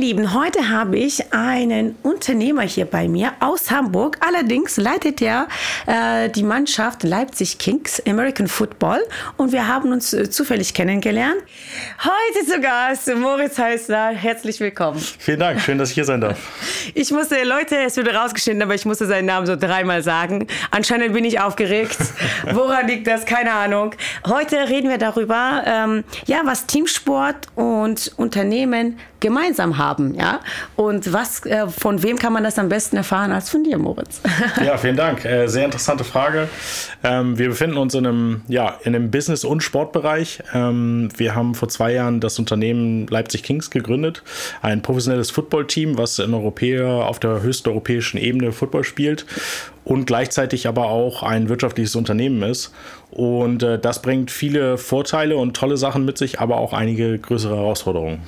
Lieben, heute habe ich einen Unternehmer hier bei mir aus Hamburg. Allerdings leitet er äh, die Mannschaft Leipzig Kings American Football und wir haben uns äh, zufällig kennengelernt. Heute zu Gast Moritz Heißler. Herzlich willkommen. Vielen Dank, schön, dass ich hier sein darf. Ich musste, Leute, es wurde rausgeschnitten, aber ich musste seinen Namen so dreimal sagen. Anscheinend bin ich aufgeregt. Woran liegt das? Keine Ahnung. Heute reden wir darüber, ähm, ja, was Teamsport und Unternehmen gemeinsam haben, ja. Und was, äh, von wem kann man das am besten erfahren als von dir, Moritz? ja, vielen Dank. Äh, sehr interessante Frage. Ähm, wir befinden uns in einem, ja, in einem Business- und Sportbereich. Ähm, wir haben vor zwei Jahren das Unternehmen Leipzig Kings gegründet, ein professionelles Footballteam, was in Europäer auf der höchsten europäischen Ebene Football spielt und gleichzeitig aber auch ein wirtschaftliches Unternehmen ist. Und äh, das bringt viele Vorteile und tolle Sachen mit sich, aber auch einige größere Herausforderungen.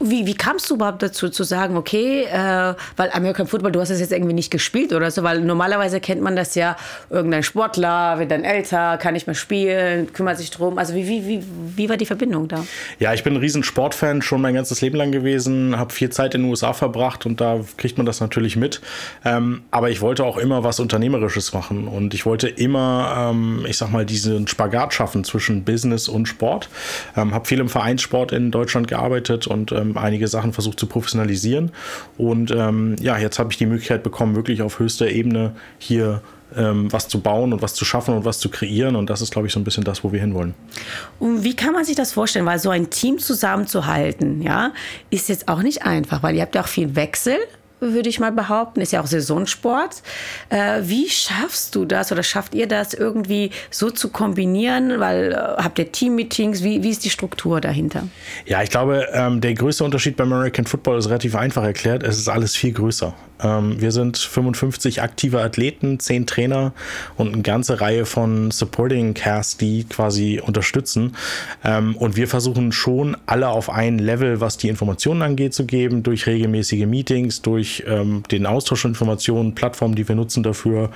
Wie, wie kamst du überhaupt dazu zu sagen, okay, äh, weil American Football, du hast das jetzt irgendwie nicht gespielt oder so, weil normalerweise kennt man das ja, irgendein Sportler wird dann älter, kann nicht mehr spielen, kümmert sich drum. Also wie, wie, wie, wie war die Verbindung da? Ja, ich bin ein riesen Sportfan, schon mein ganzes Leben lang gewesen, habe viel Zeit in den USA verbracht und da kriegt man das natürlich mit. Ähm, aber ich wollte auch immer was Unternehmerisches machen und ich wollte immer, ähm, ich sag mal, diesen Spagat schaffen zwischen Business und Sport. Ähm, habe viel im Vereinssport in Deutschland gearbeitet und ähm, einige Sachen versucht zu professionalisieren. Und ähm, ja, jetzt habe ich die Möglichkeit bekommen, wirklich auf höchster Ebene hier ähm, was zu bauen und was zu schaffen und was zu kreieren. Und das ist, glaube ich, so ein bisschen das, wo wir hinwollen. Und wie kann man sich das vorstellen? Weil so ein Team zusammenzuhalten, ja, ist jetzt auch nicht einfach, weil ihr habt ja auch viel Wechsel würde ich mal behaupten. Ist ja auch Saisonsport. Äh, wie schaffst du das oder schafft ihr das irgendwie so zu kombinieren? Weil äh, habt ihr Teammeetings? Wie, wie ist die Struktur dahinter? Ja, ich glaube, ähm, der größte Unterschied beim American Football ist relativ einfach erklärt. Es ist alles viel größer. Ähm, wir sind 55 aktive Athleten, 10 Trainer und eine ganze Reihe von Supporting Casts, die quasi unterstützen. Ähm, und wir versuchen schon alle auf ein Level, was die Informationen angeht, zu geben, durch regelmäßige Meetings, durch ähm, den Austausch von Informationen, Plattformen, die wir nutzen dafür.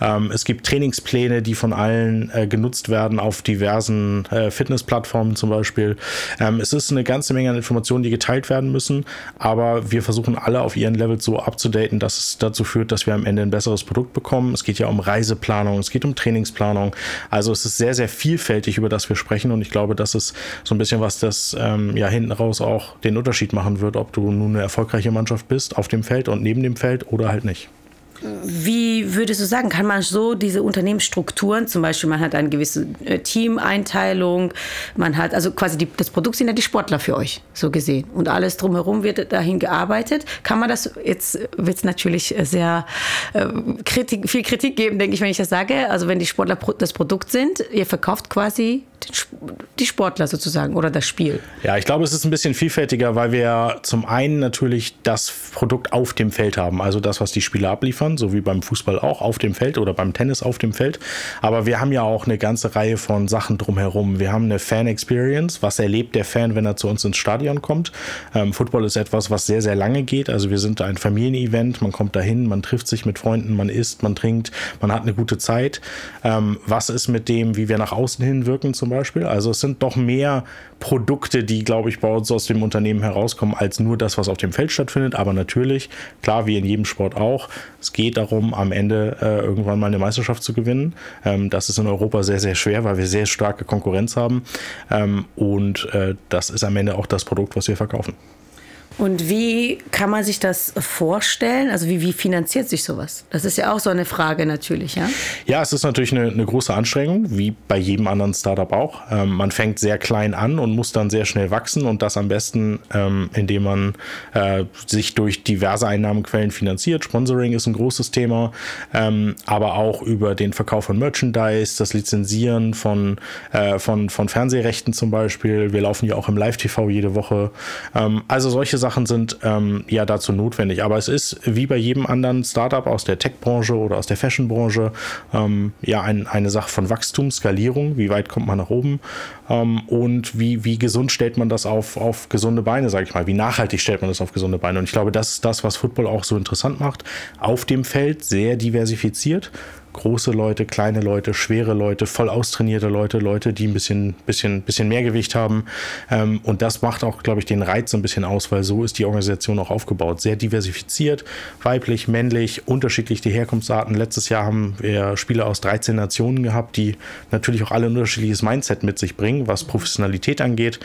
Ähm, es gibt Trainingspläne, die von allen äh, genutzt werden auf diversen äh, Fitnessplattformen zum Beispiel. Ähm, es ist eine ganze Menge an Informationen, die geteilt werden müssen, aber wir versuchen alle auf ihren Level so abzudaten, dass es dazu führt, dass wir am Ende ein besseres Produkt bekommen. Es geht ja um Reiseplanung, es geht um Trainingsplanung. Also es ist sehr, sehr vielfältig, über das wir sprechen und ich glaube, das ist so ein bisschen was, das ähm, ja hinten raus auch den Unterschied machen wird, ob du nun eine erfolgreiche Mannschaft bist auf dem Feld und neben dem Feld oder halt nicht. Wie würdest du sagen, kann man so diese Unternehmensstrukturen, zum Beispiel man hat eine gewisse äh, Teameinteilung, man hat, also quasi die, das Produkt sind ja die Sportler für euch, so gesehen. Und alles drumherum wird dahin gearbeitet. Kann man das, jetzt wird es natürlich sehr äh, Kritik, viel Kritik geben, denke ich, wenn ich das sage. Also wenn die Sportler das Produkt sind, ihr verkauft quasi die Sportler sozusagen oder das Spiel? Ja, ich glaube, es ist ein bisschen vielfältiger, weil wir zum einen natürlich das Produkt auf dem Feld haben, also das, was die Spieler abliefern, so wie beim Fußball auch auf dem Feld oder beim Tennis auf dem Feld. Aber wir haben ja auch eine ganze Reihe von Sachen drumherum. Wir haben eine Fan-Experience. Was erlebt der Fan, wenn er zu uns ins Stadion kommt? Ähm, Football ist etwas, was sehr, sehr lange geht. Also wir sind ein Familienevent. Man kommt dahin, man trifft sich mit Freunden, man isst, man trinkt, man hat eine gute Zeit. Ähm, was ist mit dem, wie wir nach außen hin wirken zum Beispiel? Beispiel. Also es sind doch mehr Produkte, die, glaube ich, bei uns aus dem Unternehmen herauskommen, als nur das, was auf dem Feld stattfindet. Aber natürlich, klar, wie in jedem Sport auch, es geht darum, am Ende äh, irgendwann mal eine Meisterschaft zu gewinnen. Ähm, das ist in Europa sehr, sehr schwer, weil wir sehr starke Konkurrenz haben. Ähm, und äh, das ist am Ende auch das Produkt, was wir verkaufen. Und wie kann man sich das vorstellen? Also wie, wie finanziert sich sowas? Das ist ja auch so eine Frage natürlich, ja? Ja, es ist natürlich eine, eine große Anstrengung, wie bei jedem anderen Startup auch. Ähm, man fängt sehr klein an und muss dann sehr schnell wachsen und das am besten, ähm, indem man äh, sich durch diverse Einnahmenquellen finanziert. Sponsoring ist ein großes Thema, ähm, aber auch über den Verkauf von Merchandise, das Lizenzieren von, äh, von, von Fernsehrechten zum Beispiel. Wir laufen ja auch im Live-TV jede Woche. Ähm, also solche Sachen Sachen sind ähm, ja dazu notwendig. Aber es ist wie bei jedem anderen Startup aus der Tech-Branche oder aus der Fashion-Branche ähm, ja ein, eine Sache von Wachstum, Skalierung. Wie weit kommt man nach oben? Ähm, und wie, wie gesund stellt man das auf, auf gesunde Beine, sage ich mal? Wie nachhaltig stellt man das auf gesunde Beine? Und ich glaube, das ist das, was Football auch so interessant macht. Auf dem Feld sehr diversifiziert große Leute, kleine Leute, schwere Leute, voll austrainierte Leute, Leute, die ein bisschen, bisschen, bisschen mehr Gewicht haben. Ähm, und das macht auch, glaube ich, den Reiz ein bisschen aus, weil so ist die Organisation auch aufgebaut. Sehr diversifiziert, weiblich, männlich, unterschiedlich die Herkunftsarten. Letztes Jahr haben wir Spieler aus 13 Nationen gehabt, die natürlich auch alle ein unterschiedliches Mindset mit sich bringen, was Professionalität angeht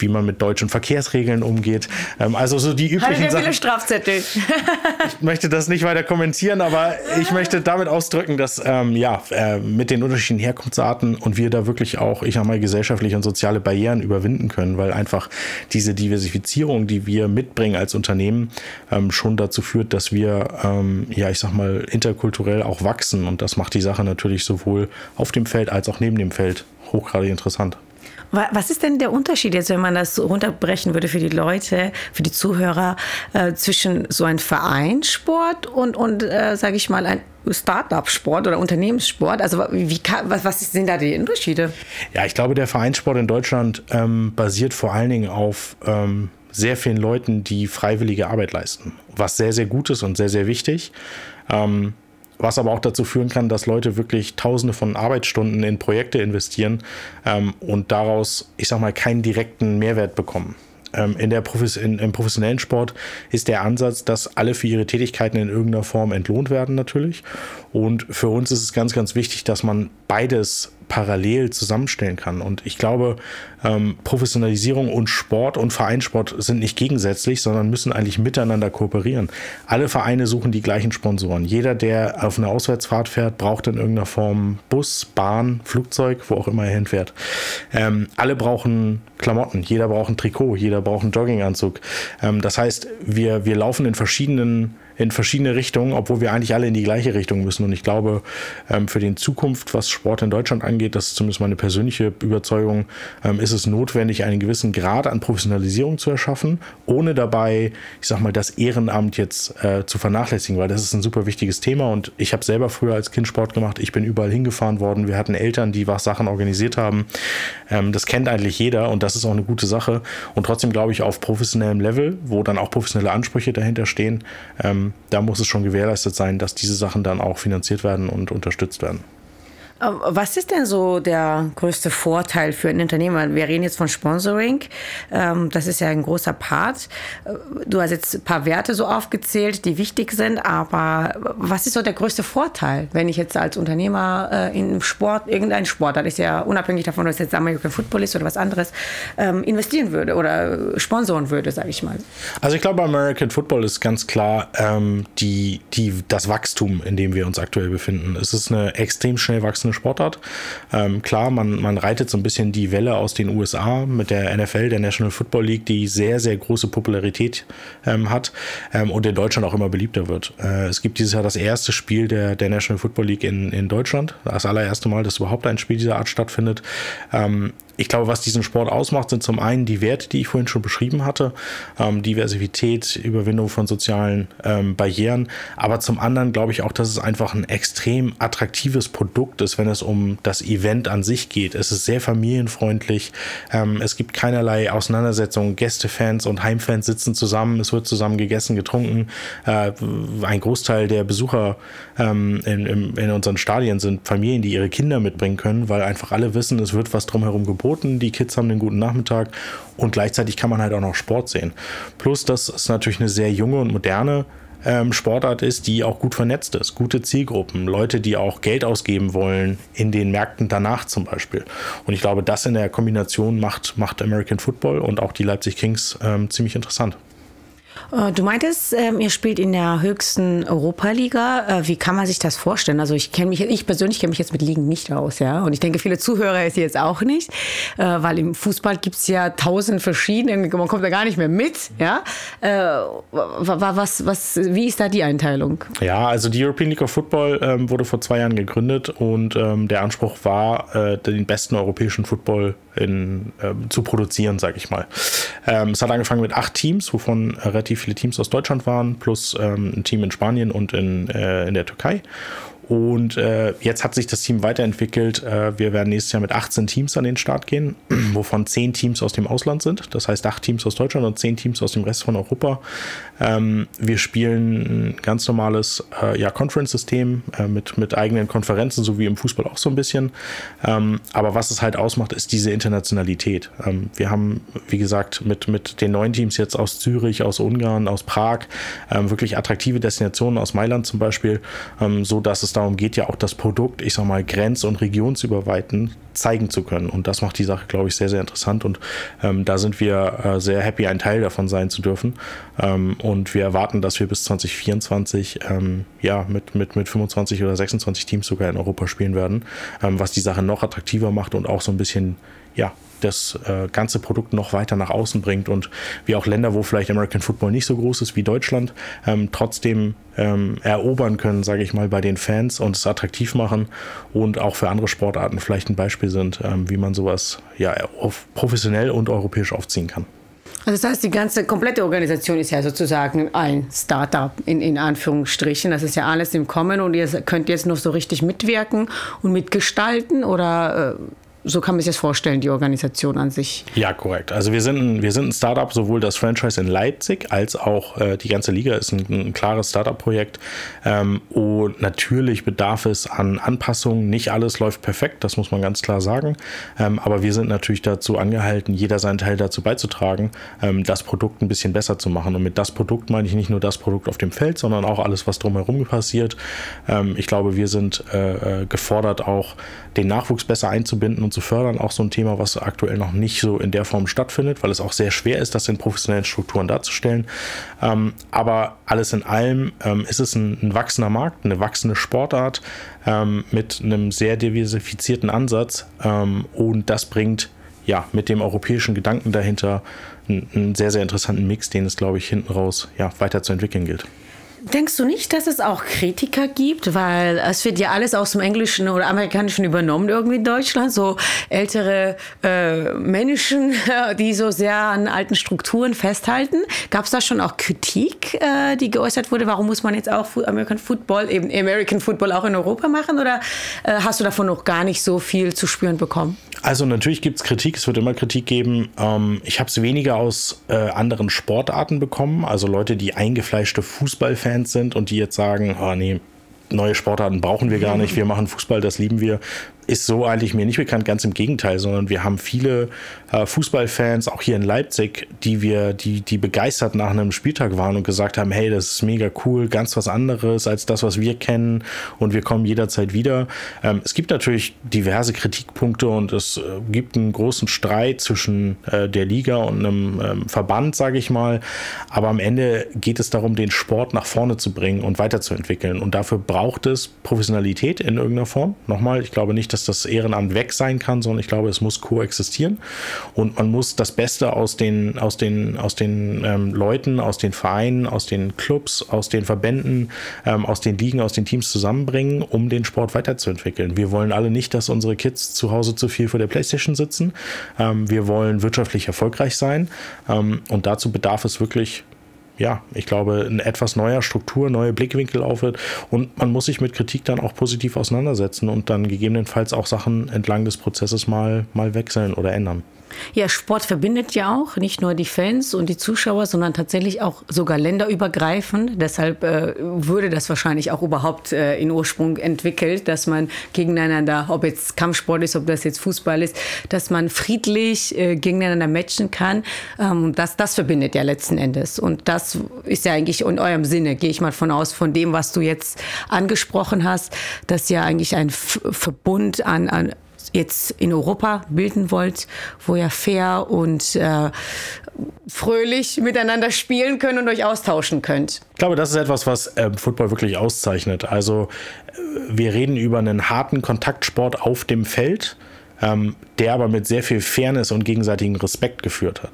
wie man mit deutschen Verkehrsregeln umgeht. Ähm, also so die üblichen Sachen. viele Strafzettel. ich möchte das nicht weiter kommentieren, aber ich möchte damit ausdrücken, dass ähm, ja äh, mit den unterschiedlichen Herkunftsarten und wir da wirklich auch, ich sag mal, gesellschaftliche und soziale Barrieren überwinden können, weil einfach diese Diversifizierung, die wir mitbringen als Unternehmen, ähm, schon dazu führt, dass wir, ähm, ja, ich sag mal, interkulturell auch wachsen und das macht die Sache natürlich sowohl auf dem Feld als auch neben dem Feld hochgradig interessant. Was ist denn der Unterschied jetzt, wenn man das runterbrechen würde für die Leute, für die Zuhörer, äh, zwischen so einem Vereinssport und, und äh, sage ich mal, ein Start-up-Sport oder Unternehmenssport? Also wie kann, was, was, sind da die Unterschiede? Ja, ich glaube, der Vereinssport in Deutschland ähm, basiert vor allen Dingen auf ähm, sehr vielen Leuten, die freiwillige Arbeit leisten, was sehr, sehr gut ist und sehr, sehr wichtig. Ähm, was aber auch dazu führen kann, dass Leute wirklich Tausende von Arbeitsstunden in Projekte investieren ähm, und daraus, ich sag mal, keinen direkten Mehrwert bekommen. Ähm, in der Profes in, Im professionellen Sport ist der Ansatz, dass alle für ihre Tätigkeiten in irgendeiner Form entlohnt werden, natürlich. Und für uns ist es ganz, ganz wichtig, dass man beides parallel zusammenstellen kann. Und ich glaube, ähm, Professionalisierung und Sport und Vereinssport sind nicht gegensätzlich, sondern müssen eigentlich miteinander kooperieren. Alle Vereine suchen die gleichen Sponsoren. Jeder, der auf eine Auswärtsfahrt fährt, braucht in irgendeiner Form Bus, Bahn, Flugzeug, wo auch immer er hinfährt. Ähm, alle brauchen Klamotten. Jeder braucht ein Trikot, jeder braucht einen Jogginganzug. Ähm, das heißt, wir, wir laufen in verschiedenen in verschiedene Richtungen, obwohl wir eigentlich alle in die gleiche Richtung müssen. Und ich glaube, ähm, für die Zukunft, was Sport in Deutschland angeht, das ist zumindest meine persönliche Überzeugung, ähm, ist es notwendig, einen gewissen Grad an Professionalisierung zu erschaffen, ohne dabei, ich sag mal, das Ehrenamt jetzt äh, zu vernachlässigen, weil das ist ein super wichtiges Thema. Und ich habe selber früher als Kind Sport gemacht. Ich bin überall hingefahren worden. Wir hatten Eltern, die was Sachen organisiert haben. Ähm, das kennt eigentlich jeder und das ist auch eine gute Sache. Und trotzdem glaube ich, auf professionellem Level, wo dann auch professionelle Ansprüche dahinter stehen, da muss es schon gewährleistet sein, dass diese Sachen dann auch finanziert werden und unterstützt werden. Ähm, was ist denn so der größte Vorteil für einen Unternehmer? Wir reden jetzt von Sponsoring. Ähm, das ist ja ein großer Part. Äh, du hast jetzt ein paar Werte so aufgezählt, die wichtig sind, aber was ist so der größte Vorteil, wenn ich jetzt als Unternehmer äh, in Sport, irgendein Sport, das ist ja unabhängig davon, ob es jetzt American Football ist oder was anderes, ähm, investieren würde oder sponsoren würde, sage ich mal? Also ich glaube, American Football ist ganz klar die, die, das Wachstum, in dem wir uns aktuell befinden. Es ist eine extrem schnell wachsende eine Sportart. Ähm, klar, man, man reitet so ein bisschen die Welle aus den USA mit der NFL, der National Football League, die sehr, sehr große Popularität ähm, hat ähm, und in Deutschland auch immer beliebter wird. Äh, es gibt dieses Jahr das erste Spiel der, der National Football League in, in Deutschland. Das allererste Mal, dass überhaupt ein Spiel dieser Art stattfindet. Ich glaube, was diesen Sport ausmacht, sind zum einen die Werte, die ich vorhin schon beschrieben hatte, ähm, Diversität, Überwindung von sozialen ähm, Barrieren, aber zum anderen glaube ich auch, dass es einfach ein extrem attraktives Produkt ist, wenn es um das Event an sich geht. Es ist sehr familienfreundlich, ähm, es gibt keinerlei Auseinandersetzungen, Gästefans und Heimfans sitzen zusammen, es wird zusammen gegessen, getrunken. Äh, ein Großteil der Besucher ähm, in, in, in unseren Stadien sind Familien, die ihre Kinder mitbringen können, weil einfach alle wissen, es wird was drumherum geboten geboten. Die Kids haben einen guten Nachmittag und gleichzeitig kann man halt auch noch Sport sehen. Plus, dass es natürlich eine sehr junge und moderne ähm, Sportart ist, die auch gut vernetzt ist. Gute Zielgruppen, Leute, die auch Geld ausgeben wollen in den Märkten danach zum Beispiel. Und ich glaube, das in der Kombination macht, macht American Football und auch die Leipzig Kings ähm, ziemlich interessant. Äh, du meintest, ähm, ihr spielt in der höchsten Europaliga. Äh, wie kann man sich das vorstellen? Also ich kenne mich, ich persönlich kenne mich jetzt mit Ligen nicht aus, ja. Und ich denke, viele Zuhörer ist jetzt auch nicht, äh, weil im Fußball gibt es ja tausend verschiedene, man kommt da gar nicht mehr mit, ja. Was, was, wie ist da die Einteilung? Ja, also die European League of Football ähm, wurde vor zwei Jahren gegründet und ähm, der Anspruch war, den besten europäischen Football in, zu produzieren, sage ich mal. es hat angefangen mit acht Teams, wovon relativ viele Teams aus Deutschland waren, plus ähm, ein Team in Spanien und in, äh, in der Türkei. Und äh, jetzt hat sich das Team weiterentwickelt. Äh, wir werden nächstes Jahr mit 18 Teams an den Start gehen, wovon 10 Teams aus dem Ausland sind. Das heißt 8 Teams aus Deutschland und 10 Teams aus dem Rest von Europa. Ähm, wir spielen ein ganz normales äh, ja, Conference-System äh, mit, mit eigenen Konferenzen, so wie im Fußball auch so ein bisschen. Ähm, aber was es halt ausmacht, ist diese Internationalität. Ähm, wir haben, wie gesagt, mit, mit den neuen Teams jetzt aus Zürich, aus Ungarn, aus Prag, ähm, wirklich attraktive Destinationen aus Mailand zum Beispiel, ähm, so dass es darum geht, ja auch das Produkt, ich sag mal, grenz- und regionsüberweitend zeigen zu können. Und das macht die Sache, glaube ich, sehr, sehr interessant. Und ähm, da sind wir äh, sehr happy, ein Teil davon sein zu dürfen. Ähm, und wir erwarten, dass wir bis 2024 ähm, ja, mit, mit, mit 25 oder 26 Teams sogar in Europa spielen werden, ähm, was die Sache noch attraktiver macht und auch so ein bisschen ja, das äh, ganze Produkt noch weiter nach außen bringt und wie auch Länder, wo vielleicht American Football nicht so groß ist wie Deutschland, ähm, trotzdem ähm, erobern können, sage ich mal, bei den Fans und es attraktiv machen und auch für andere Sportarten vielleicht ein Beispiel sind, ähm, wie man sowas ja professionell und europäisch aufziehen kann. Also das heißt, die ganze komplette Organisation ist ja sozusagen ein Startup in, in Anführungsstrichen. Das ist ja alles im Kommen und ihr könnt jetzt noch so richtig mitwirken und mitgestalten oder äh, so kann man sich das vorstellen, die Organisation an sich. Ja, korrekt. Also wir sind, wir sind ein Startup, sowohl das Franchise in Leipzig als auch äh, die ganze Liga ist ein, ein klares Startup-Projekt. Ähm, und natürlich bedarf es an Anpassungen. Nicht alles läuft perfekt, das muss man ganz klar sagen. Ähm, aber wir sind natürlich dazu angehalten, jeder seinen Teil dazu beizutragen, ähm, das Produkt ein bisschen besser zu machen. Und mit das Produkt meine ich nicht nur das Produkt auf dem Feld, sondern auch alles, was drumherum passiert. Ähm, ich glaube, wir sind äh, äh gefordert, auch den Nachwuchs besser einzubinden und zu fördern. Auch so ein Thema, was aktuell noch nicht so in der Form stattfindet, weil es auch sehr schwer ist, das in professionellen Strukturen darzustellen. Ähm, aber alles in allem ähm, ist es ein, ein, wachsender Markt, eine wachsende Sportart ähm, mit einem sehr diversifizierten Ansatz. Ähm, und das bringt ja mit dem europäischen Gedanken dahinter einen, einen sehr, sehr interessanten Mix, den es, glaube ich, hinten raus ja, weiterzuentwickeln gilt. Denkst du nicht, dass es auch Kritiker gibt? Weil es wird ja alles aus dem Englischen oder Amerikanischen übernommen irgendwie in Deutschland. So ältere äh, Menschen, die so sehr an alten Strukturen festhalten. Gab es da schon auch Kritik, äh, die geäußert wurde? Warum muss man jetzt auch American Football, eben American Football auch in Europa machen? Oder äh, hast du davon noch gar nicht so viel zu spüren bekommen? Also natürlich gibt es Kritik, es wird immer Kritik geben. Ähm, ich habe es weniger aus äh, anderen Sportarten bekommen. Also Leute, die eingefleischte Fußballfans Fans sind und die jetzt sagen, oh nee, neue Sportarten brauchen wir gar nicht, wir machen Fußball, das lieben wir ist so eigentlich mir nicht bekannt, ganz im Gegenteil, sondern wir haben viele äh, Fußballfans, auch hier in Leipzig, die wir, die, die begeistert nach einem Spieltag waren und gesagt haben, hey, das ist mega cool, ganz was anderes als das, was wir kennen und wir kommen jederzeit wieder. Ähm, es gibt natürlich diverse Kritikpunkte und es äh, gibt einen großen Streit zwischen äh, der Liga und einem ähm, Verband, sage ich mal, aber am Ende geht es darum, den Sport nach vorne zu bringen und weiterzuentwickeln und dafür braucht es Professionalität in irgendeiner Form. Nochmal, ich glaube nicht, dass dass das Ehrenamt weg sein kann, sondern ich glaube, es muss koexistieren und man muss das Beste aus den, aus den, aus den ähm, Leuten, aus den Vereinen, aus den Clubs, aus den Verbänden, ähm, aus den Ligen, aus den Teams zusammenbringen, um den Sport weiterzuentwickeln. Wir wollen alle nicht, dass unsere Kids zu Hause zu viel vor der Playstation sitzen. Ähm, wir wollen wirtschaftlich erfolgreich sein ähm, und dazu bedarf es wirklich ja, ich glaube, eine etwas neuer Struktur, neue Blickwinkel aufhört und man muss sich mit Kritik dann auch positiv auseinandersetzen und dann gegebenenfalls auch Sachen entlang des Prozesses mal, mal wechseln oder ändern. Ja, Sport verbindet ja auch nicht nur die Fans und die Zuschauer, sondern tatsächlich auch sogar länderübergreifend. Deshalb äh, würde das wahrscheinlich auch überhaupt äh, in Ursprung entwickelt, dass man gegeneinander, ob jetzt Kampfsport ist, ob das jetzt Fußball ist, dass man friedlich äh, gegeneinander matchen kann. Ähm, das, das verbindet ja letzten Endes. Und das ist ja eigentlich in eurem Sinne, gehe ich mal von aus, von dem, was du jetzt angesprochen hast, dass ja eigentlich ein Verbund an, an jetzt in Europa bilden wollt, wo ihr fair und äh, fröhlich miteinander spielen könnt und euch austauschen könnt. Ich glaube, das ist etwas, was äh, Football wirklich auszeichnet. Also äh, wir reden über einen harten Kontaktsport auf dem Feld, ähm, der aber mit sehr viel Fairness und gegenseitigem Respekt geführt hat.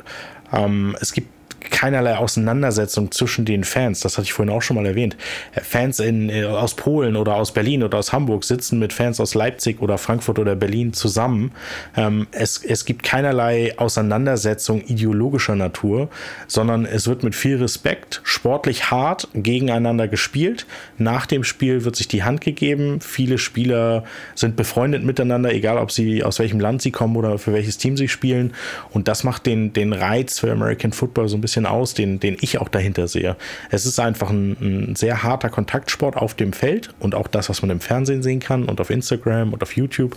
Ähm, es gibt keinerlei Auseinandersetzung zwischen den Fans. Das hatte ich vorhin auch schon mal erwähnt. Fans in, äh, aus Polen oder aus Berlin oder aus Hamburg sitzen mit Fans aus Leipzig oder Frankfurt oder Berlin zusammen. Ähm, es, es gibt keinerlei Auseinandersetzung ideologischer Natur, sondern es wird mit viel Respekt, sportlich hart gegeneinander gespielt. Nach dem Spiel wird sich die Hand gegeben. Viele Spieler sind befreundet miteinander, egal ob sie aus welchem Land sie kommen oder für welches Team sie spielen. Und das macht den, den Reiz für American Football so ein bisschen aus, den, den ich auch dahinter sehe. Es ist einfach ein, ein sehr harter Kontaktsport auf dem Feld und auch das, was man im Fernsehen sehen kann und auf Instagram und auf YouTube.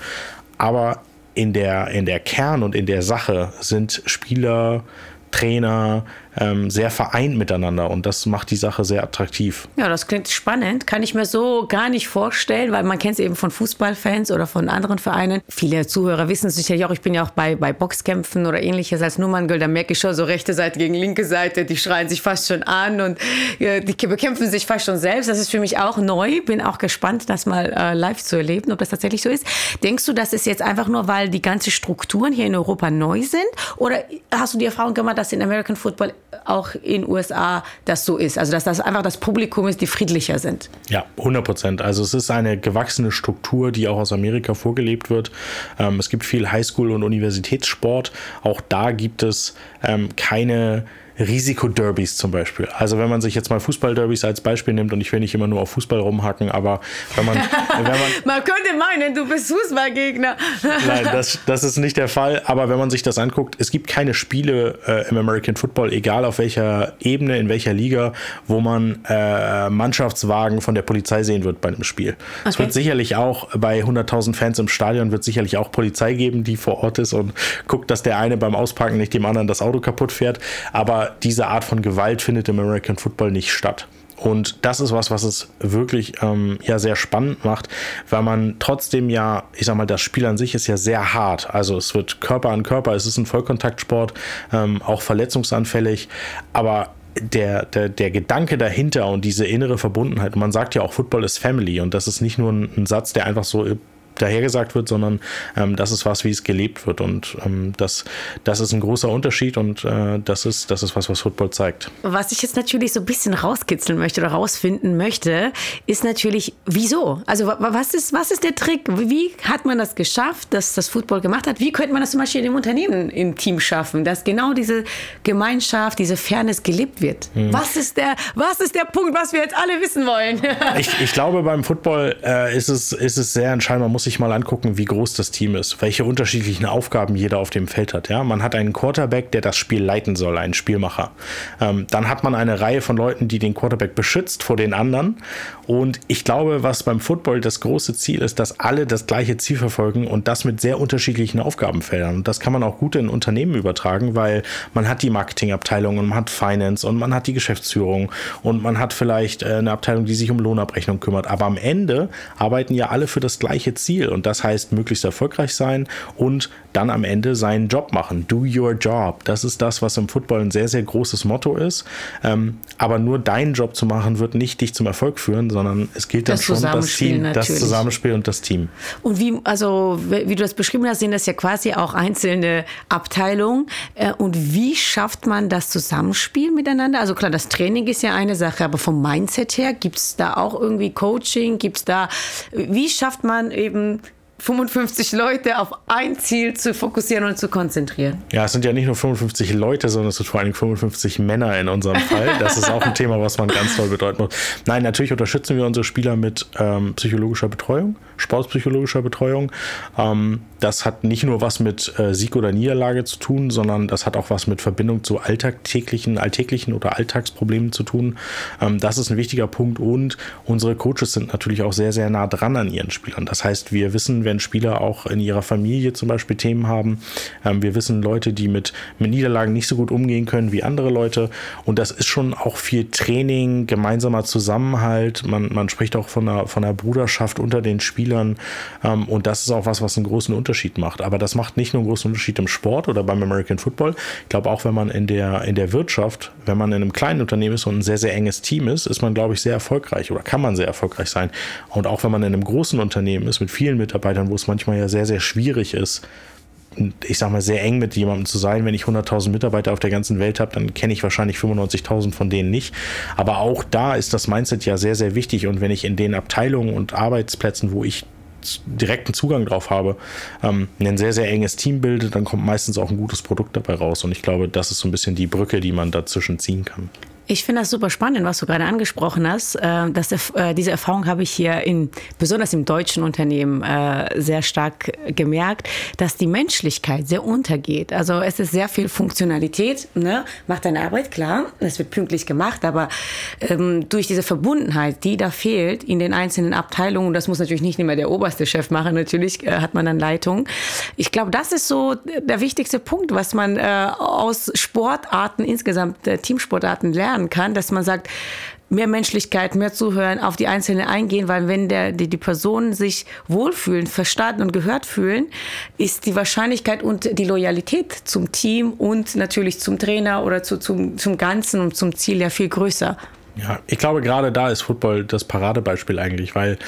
Aber in der, in der Kern und in der Sache sind Spieler, Trainer, ähm, sehr vereint miteinander und das macht die Sache sehr attraktiv. Ja, das klingt spannend. Kann ich mir so gar nicht vorstellen, weil man kennt es eben von Fußballfans oder von anderen Vereinen. Viele Zuhörer wissen sicherlich auch, ich bin ja auch bei, bei Boxkämpfen oder ähnliches als Nummerngirl, da merke ich schon so rechte Seite gegen linke Seite, die schreien sich fast schon an und äh, die bekämpfen sich fast schon selbst. Das ist für mich auch neu. Bin auch gespannt, das mal äh, live zu erleben, ob das tatsächlich so ist. Denkst du, das ist jetzt einfach nur, weil die ganzen Strukturen hier in Europa neu sind? Oder hast du die Erfahrung gemacht, dass in American Football auch in USA das so ist. Also dass das einfach das Publikum ist, die friedlicher sind. Ja, 100 Prozent. Also es ist eine gewachsene Struktur, die auch aus Amerika vorgelebt wird. Ähm, es gibt viel Highschool- und Universitätssport. Auch da gibt es ähm, keine Risikoderbys zum Beispiel. Also wenn man sich jetzt mal Fußballderbys als Beispiel nimmt und ich will nicht immer nur auf Fußball rumhacken, aber wenn man... wenn man, man könnte meinen, du bist Fußballgegner. Nein, das, das ist nicht der Fall. Aber wenn man sich das anguckt, es gibt keine Spiele äh, im American Football, egal auf welcher Ebene, in welcher Liga, wo man äh, Mannschaftswagen von der Polizei sehen wird bei einem Spiel. Okay. Es wird sicherlich auch bei 100.000 Fans im Stadion wird sicherlich auch Polizei geben, die vor Ort ist und guckt, dass der eine beim Ausparken nicht dem anderen das Auto kaputt fährt. Aber diese Art von Gewalt findet im American Football nicht statt. Und das ist was, was es wirklich ähm, ja sehr spannend macht, weil man trotzdem ja, ich sag mal, das Spiel an sich ist ja sehr hart. Also es wird Körper an Körper, es ist ein Vollkontaktsport, ähm, auch verletzungsanfällig, aber der, der, der Gedanke dahinter und diese innere Verbundenheit, man sagt ja auch, Football ist Family und das ist nicht nur ein, ein Satz, der einfach so dahergesagt wird, sondern ähm, das ist was, wie es gelebt wird. Und ähm, das, das ist ein großer Unterschied und äh, das, ist, das ist was, was Football zeigt. Was ich jetzt natürlich so ein bisschen rauskitzeln möchte oder rausfinden möchte, ist natürlich, wieso? Also was ist, was ist der Trick? Wie hat man das geschafft, dass das Football gemacht hat? Wie könnte man das zum Beispiel im Unternehmen, im Team schaffen, dass genau diese Gemeinschaft, diese Fairness gelebt wird? Mhm. Was, ist der, was ist der Punkt, was wir jetzt alle wissen wollen? ich, ich glaube, beim Football äh, ist, es, ist es sehr entscheidend, man muss sich mal angucken, wie groß das Team ist, welche unterschiedlichen Aufgaben jeder auf dem Feld hat. Ja, man hat einen Quarterback, der das Spiel leiten soll, einen Spielmacher. Ähm, dann hat man eine Reihe von Leuten, die den Quarterback beschützt vor den anderen. Und ich glaube, was beim Football das große Ziel ist, dass alle das gleiche Ziel verfolgen und das mit sehr unterschiedlichen Aufgabenfeldern. Und das kann man auch gut in Unternehmen übertragen, weil man hat die Marketingabteilung und man hat Finance und man hat die Geschäftsführung und man hat vielleicht äh, eine Abteilung, die sich um Lohnabrechnung kümmert. Aber am Ende arbeiten ja alle für das gleiche Ziel. Ziel. Und das heißt, möglichst erfolgreich sein und dann am Ende seinen Job machen. Do your job. Das ist das, was im Football ein sehr, sehr großes Motto ist. Ähm, aber nur deinen Job zu machen, wird nicht dich zum Erfolg führen, sondern es gilt dann das schon das Team, natürlich. das Zusammenspiel und das Team. Und wie, also, wie du das beschrieben hast, sind das ja quasi auch einzelne Abteilungen. Äh, und wie schafft man das Zusammenspiel miteinander? Also klar, das Training ist ja eine Sache, aber vom Mindset her gibt es da auch irgendwie Coaching? Gibt es da, wie schafft man eben um, 55 Leute auf ein Ziel zu fokussieren und zu konzentrieren. Ja, es sind ja nicht nur 55 Leute, sondern es sind vor allem 55 Männer in unserem Fall. Das ist auch ein Thema, was man ganz toll bedeuten muss. Nein, natürlich unterstützen wir unsere Spieler mit ähm, psychologischer Betreuung, sportpsychologischer Betreuung. Ähm, das hat nicht nur was mit äh, Sieg oder Niederlage zu tun, sondern das hat auch was mit Verbindung zu alltäglichen, alltäglichen oder Alltagsproblemen zu tun. Ähm, das ist ein wichtiger Punkt und unsere Coaches sind natürlich auch sehr, sehr nah dran an ihren Spielern. Das heißt, wir wissen, wenn Spieler auch in ihrer Familie zum Beispiel Themen haben. Ähm, wir wissen Leute, die mit, mit Niederlagen nicht so gut umgehen können wie andere Leute. Und das ist schon auch viel Training, gemeinsamer Zusammenhalt. Man, man spricht auch von einer, von einer Bruderschaft unter den Spielern. Ähm, und das ist auch was, was einen großen Unterschied macht. Aber das macht nicht nur einen großen Unterschied im Sport oder beim American Football. Ich glaube auch, wenn man in der, in der Wirtschaft, wenn man in einem kleinen Unternehmen ist und ein sehr, sehr enges Team ist, ist man, glaube ich, sehr erfolgreich oder kann man sehr erfolgreich sein. Und auch wenn man in einem großen Unternehmen ist mit vielen Mitarbeitern, wo es manchmal ja sehr, sehr schwierig ist, ich sag mal, sehr eng mit jemandem zu sein. Wenn ich 100.000 Mitarbeiter auf der ganzen Welt habe, dann kenne ich wahrscheinlich 95.000 von denen nicht. Aber auch da ist das Mindset ja sehr, sehr wichtig. Und wenn ich in den Abteilungen und Arbeitsplätzen, wo ich direkten Zugang drauf habe, ähm, ein sehr, sehr enges Team bilde, dann kommt meistens auch ein gutes Produkt dabei raus. Und ich glaube, das ist so ein bisschen die Brücke, die man dazwischen ziehen kann. Ich finde das super spannend, was du gerade angesprochen hast. Äh, dass äh, diese Erfahrung habe ich hier in, besonders im deutschen Unternehmen äh, sehr stark gemerkt, dass die Menschlichkeit sehr untergeht. Also es ist sehr viel Funktionalität, ne? macht deine Arbeit klar, es wird pünktlich gemacht, aber ähm, durch diese Verbundenheit, die da fehlt in den einzelnen Abteilungen, das muss natürlich nicht immer der oberste Chef machen, natürlich äh, hat man dann Leitung. Ich glaube, das ist so der wichtigste Punkt, was man äh, aus Sportarten insgesamt, äh, Teamsportarten lernt lernen kann, dass man sagt, mehr Menschlichkeit, mehr zuhören, auf die Einzelnen eingehen, weil wenn der, die, die Personen sich wohlfühlen, verstanden und gehört fühlen, ist die Wahrscheinlichkeit und die Loyalität zum Team und natürlich zum Trainer oder zu, zum, zum Ganzen und zum Ziel ja viel größer. Ja, ich glaube, gerade da ist Football das Paradebeispiel eigentlich, weil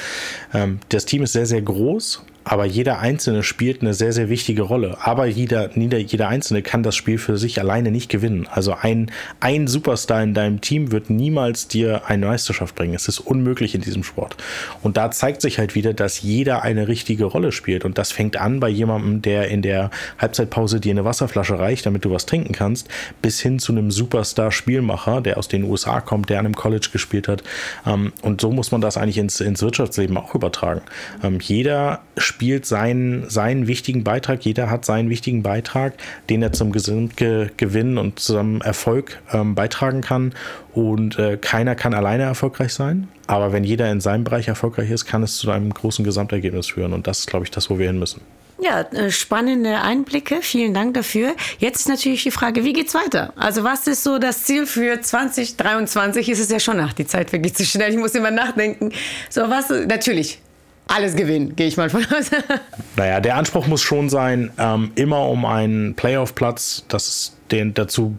ähm, das Team ist sehr, sehr groß aber jeder Einzelne spielt eine sehr, sehr wichtige Rolle. Aber jeder, jeder, Einzelne kann das Spiel für sich alleine nicht gewinnen. Also ein, ein Superstar in deinem Team wird niemals dir eine Meisterschaft bringen. Es ist unmöglich in diesem Sport. Und da zeigt sich halt wieder, dass jeder eine richtige Rolle spielt. Und das fängt an bei jemandem, der in der Halbzeitpause dir eine Wasserflasche reicht, damit du was trinken kannst, bis hin zu einem Superstar-Spielmacher, der aus den USA kommt, der an einem College gespielt hat. Ähm, und so muss man das eigentlich ins, ins Wirtschaftsleben auch übertragen. Ähm, jeder spielt seinen, seinen wichtigen Beitrag. Jeder hat seinen wichtigen Beitrag, den er zum Gesamtgewinn und zum Erfolg ähm, beitragen kann. Und äh, keiner kann alleine erfolgreich sein. Aber wenn jeder in seinem Bereich erfolgreich ist, kann es zu einem großen Gesamtergebnis führen. Und das ist, glaube ich, das, wo wir hin müssen. Ja, äh, spannende Einblicke. Vielen Dank dafür. Jetzt ist natürlich die Frage, wie geht's weiter? Also was ist so das Ziel für 2023? Ist es ja schon nach, die Zeit vergeht zu schnell. Ich muss immer nachdenken. So was, natürlich, alles gewinnen, gehe ich mal von aus. naja, der Anspruch muss schon sein, ähm, immer um einen Playoff-Platz, das ist den dazu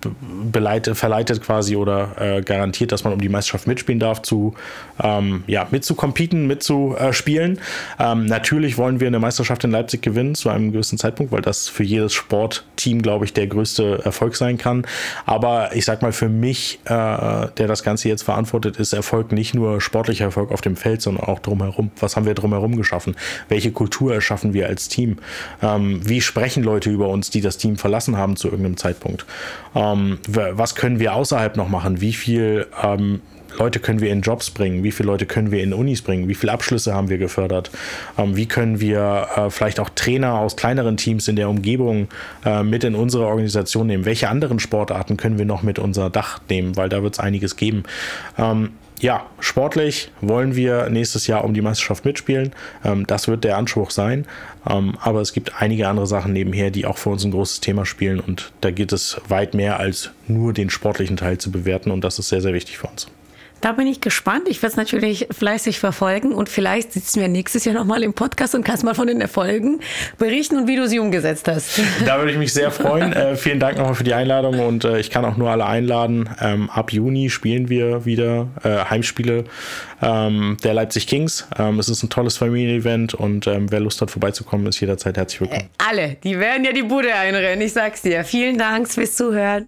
beleitet, verleitet quasi oder äh, garantiert, dass man um die Meisterschaft mitspielen darf, zu ähm, ja, mitzucompeten, mitzuspielen. Ähm, natürlich wollen wir eine Meisterschaft in Leipzig gewinnen zu einem gewissen Zeitpunkt, weil das für jedes Sportteam, glaube ich, der größte Erfolg sein kann. Aber ich sag mal, für mich, äh, der das Ganze jetzt verantwortet, ist Erfolg nicht nur sportlicher Erfolg auf dem Feld, sondern auch drumherum. Was haben wir drumherum geschaffen? Welche Kultur erschaffen wir als Team? Ähm, wie sprechen Leute über uns, die das Team verlassen haben zu irgendeinem Zeitpunkt? Ähm, was können wir außerhalb noch machen? Wie viel ähm, Leute können wir in Jobs bringen? Wie viele Leute können wir in Unis bringen? Wie viele Abschlüsse haben wir gefördert? Ähm, wie können wir äh, vielleicht auch Trainer aus kleineren Teams in der Umgebung äh, mit in unsere Organisation nehmen? Welche anderen Sportarten können wir noch mit unser Dach nehmen? Weil da wird es einiges geben. Ähm, ja, sportlich wollen wir nächstes Jahr um die Meisterschaft mitspielen. Ähm, das wird der Anspruch sein. Ähm, aber es gibt einige andere Sachen nebenher, die auch für uns ein großes Thema spielen. Und da geht es weit mehr als nur den sportlichen Teil zu bewerten. Und das ist sehr, sehr wichtig für uns. Da bin ich gespannt. Ich werde es natürlich fleißig verfolgen und vielleicht sitzen wir nächstes Jahr nochmal im Podcast und kannst mal von den Erfolgen berichten und wie du sie umgesetzt hast. Da würde ich mich sehr freuen. äh, vielen Dank nochmal für die Einladung und äh, ich kann auch nur alle einladen. Ähm, ab Juni spielen wir wieder äh, Heimspiele ähm, der Leipzig Kings. Ähm, es ist ein tolles Familienevent und ähm, wer Lust hat vorbeizukommen, ist jederzeit herzlich willkommen. Äh, alle, die werden ja die Bude einrennen, ich sag's dir. Vielen Dank fürs Zuhören.